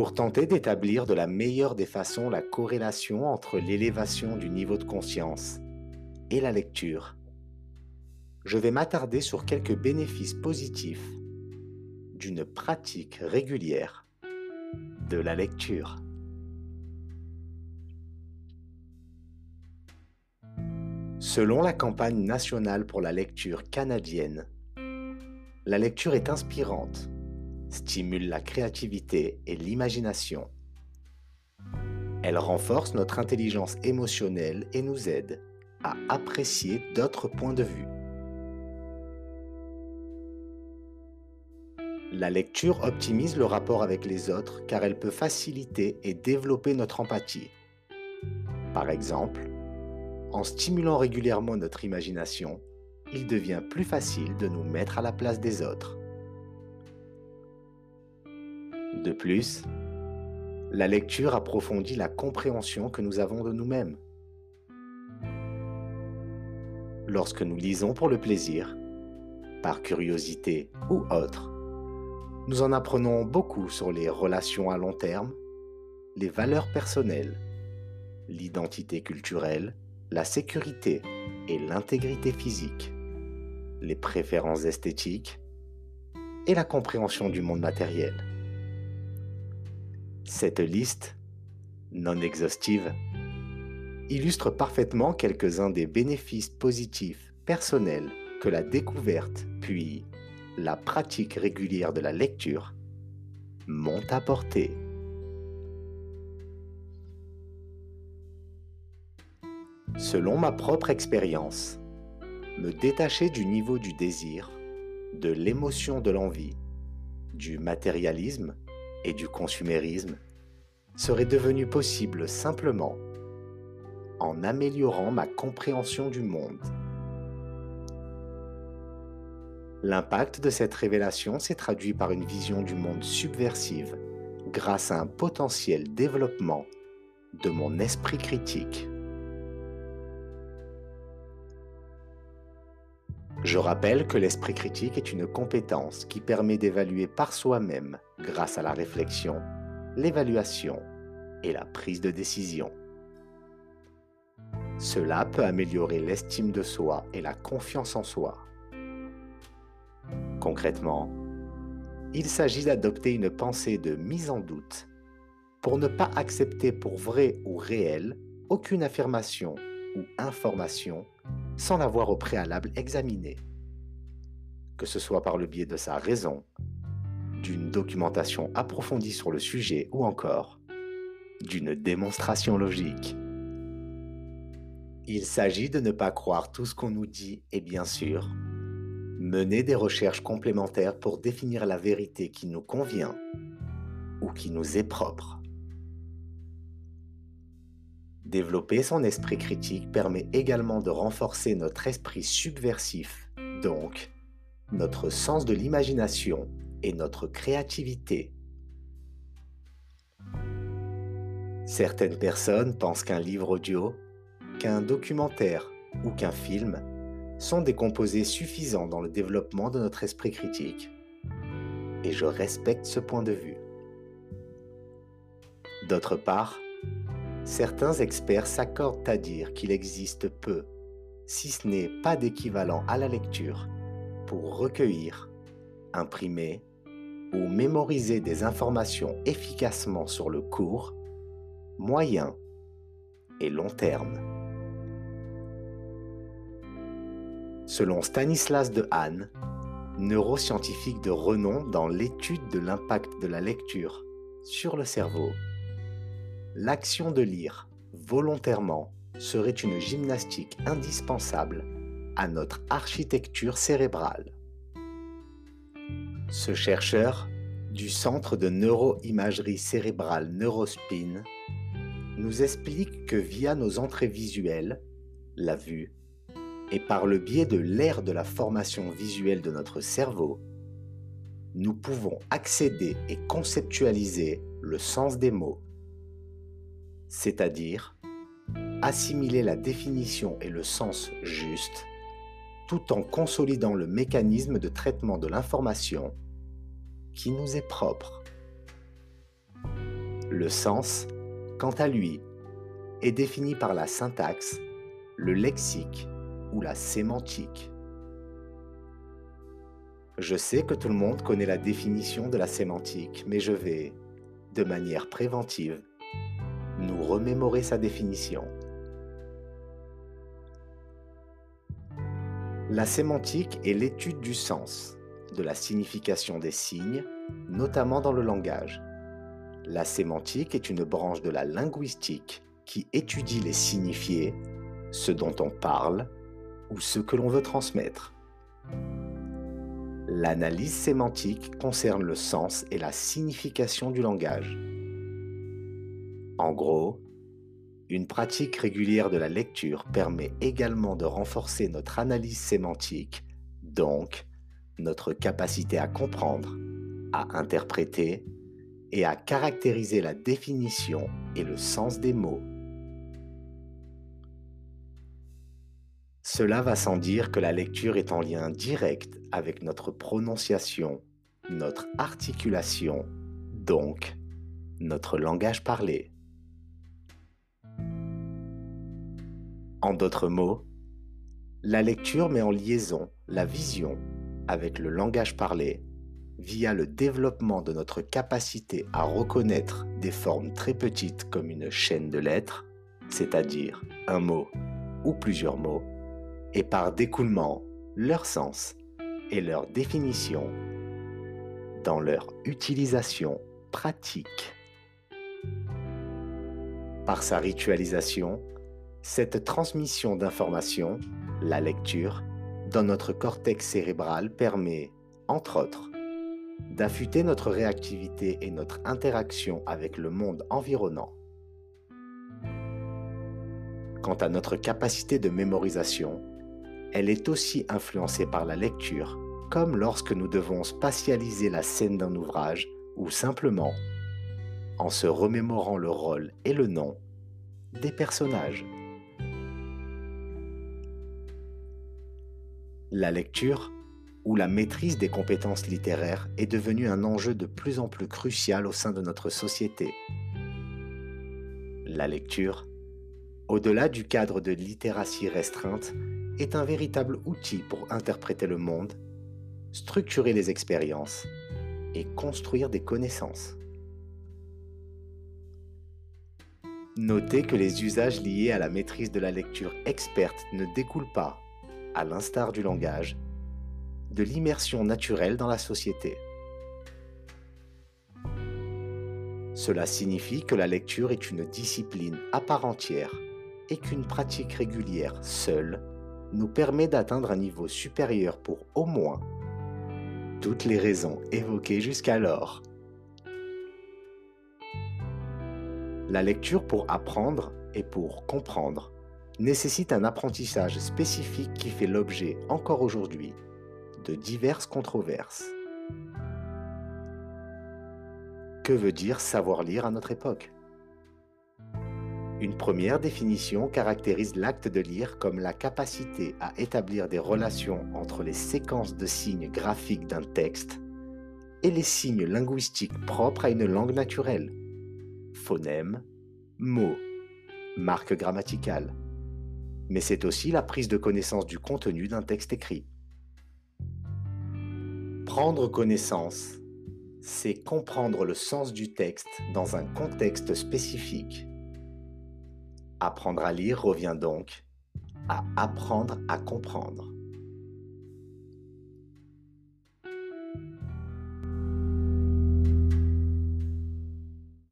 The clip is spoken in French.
pour tenter d'établir de la meilleure des façons la corrélation entre l'élévation du niveau de conscience et la lecture. Je vais m'attarder sur quelques bénéfices positifs d'une pratique régulière de la lecture. Selon la campagne nationale pour la lecture canadienne, la lecture est inspirante, stimule la créativité et l'imagination. Elle renforce notre intelligence émotionnelle et nous aide à apprécier d'autres points de vue. La lecture optimise le rapport avec les autres car elle peut faciliter et développer notre empathie. Par exemple, en stimulant régulièrement notre imagination, il devient plus facile de nous mettre à la place des autres. De plus, la lecture approfondit la compréhension que nous avons de nous-mêmes. Lorsque nous lisons pour le plaisir, par curiosité ou autre, nous en apprenons beaucoup sur les relations à long terme, les valeurs personnelles, l'identité culturelle, la sécurité et l'intégrité physique, les préférences esthétiques et la compréhension du monde matériel. Cette liste, non exhaustive, illustre parfaitement quelques-uns des bénéfices positifs personnels que la découverte puis la pratique régulière de la lecture m'ont apporté. Selon ma propre expérience, me détacher du niveau du désir, de l'émotion de l'envie, du matérialisme et du consumérisme serait devenu possible simplement en améliorant ma compréhension du monde L'impact de cette révélation s'est traduit par une vision du monde subversive grâce à un potentiel développement de mon esprit critique. Je rappelle que l'esprit critique est une compétence qui permet d'évaluer par soi-même grâce à la réflexion, l'évaluation et la prise de décision. Cela peut améliorer l'estime de soi et la confiance en soi. Concrètement, il s'agit d'adopter une pensée de mise en doute pour ne pas accepter pour vrai ou réel aucune affirmation ou information sans l'avoir au préalable examinée, que ce soit par le biais de sa raison, d'une documentation approfondie sur le sujet ou encore d'une démonstration logique. Il s'agit de ne pas croire tout ce qu'on nous dit et bien sûr mener des recherches complémentaires pour définir la vérité qui nous convient ou qui nous est propre. Développer son esprit critique permet également de renforcer notre esprit subversif, donc notre sens de l'imagination et notre créativité. Certaines personnes pensent qu'un livre audio, qu'un documentaire ou qu'un film sont des composés suffisants dans le développement de notre esprit critique. Et je respecte ce point de vue. D'autre part, certains experts s'accordent à dire qu'il existe peu, si ce n'est pas d'équivalent à la lecture, pour recueillir, imprimer ou mémoriser des informations efficacement sur le court, moyen et long terme. Selon Stanislas de Hahn, neuroscientifique de renom dans l'étude de l'impact de la lecture sur le cerveau, l'action de lire volontairement serait une gymnastique indispensable à notre architecture cérébrale. Ce chercheur du Centre de neuroimagerie cérébrale Neurospin nous explique que via nos entrées visuelles, la vue, et par le biais de l'ère de la formation visuelle de notre cerveau, nous pouvons accéder et conceptualiser le sens des mots, c'est-à-dire assimiler la définition et le sens juste, tout en consolidant le mécanisme de traitement de l'information qui nous est propre. Le sens, quant à lui, est défini par la syntaxe, le lexique ou la sémantique. Je sais que tout le monde connaît la définition de la sémantique, mais je vais, de manière préventive, nous remémorer sa définition. La sémantique est l'étude du sens, de la signification des signes, notamment dans le langage. La sémantique est une branche de la linguistique qui étudie les signifiés, ce dont on parle ou ce que l'on veut transmettre. L'analyse sémantique concerne le sens et la signification du langage. En gros, une pratique régulière de la lecture permet également de renforcer notre analyse sémantique, donc notre capacité à comprendre, à interpréter et à caractériser la définition et le sens des mots. Cela va sans dire que la lecture est en lien direct avec notre prononciation, notre articulation, donc notre langage parlé. En d'autres mots, la lecture met en liaison la vision avec le langage parlé via le développement de notre capacité à reconnaître des formes très petites comme une chaîne de lettres, c'est-à-dire un mot ou plusieurs mots, et par découlement leur sens et leur définition dans leur utilisation pratique. Par sa ritualisation, cette transmission d'informations, la lecture, dans notre cortex cérébral permet, entre autres, d'affûter notre réactivité et notre interaction avec le monde environnant. Quant à notre capacité de mémorisation, elle est aussi influencée par la lecture, comme lorsque nous devons spatialiser la scène d'un ouvrage ou simplement en se remémorant le rôle et le nom des personnages. La lecture ou la maîtrise des compétences littéraires est devenue un enjeu de plus en plus crucial au sein de notre société. La lecture, au-delà du cadre de littératie restreinte, est un véritable outil pour interpréter le monde, structurer les expériences et construire des connaissances. Notez que les usages liés à la maîtrise de la lecture experte ne découlent pas à l'instar du langage, de l'immersion naturelle dans la société. Cela signifie que la lecture est une discipline à part entière et qu'une pratique régulière seule nous permet d'atteindre un niveau supérieur pour au moins toutes les raisons évoquées jusqu'alors. La lecture pour apprendre et pour comprendre nécessite un apprentissage spécifique qui fait l'objet, encore aujourd'hui, de diverses controverses. Que veut dire savoir lire à notre époque? Une première définition caractérise l'acte de lire comme la capacité à établir des relations entre les séquences de signes graphiques d'un texte et les signes linguistiques propres à une langue naturelle. Phonèmes, mots, marques grammaticales, mais c'est aussi la prise de connaissance du contenu d'un texte écrit. Prendre connaissance, c'est comprendre le sens du texte dans un contexte spécifique. Apprendre à lire revient donc à apprendre à comprendre.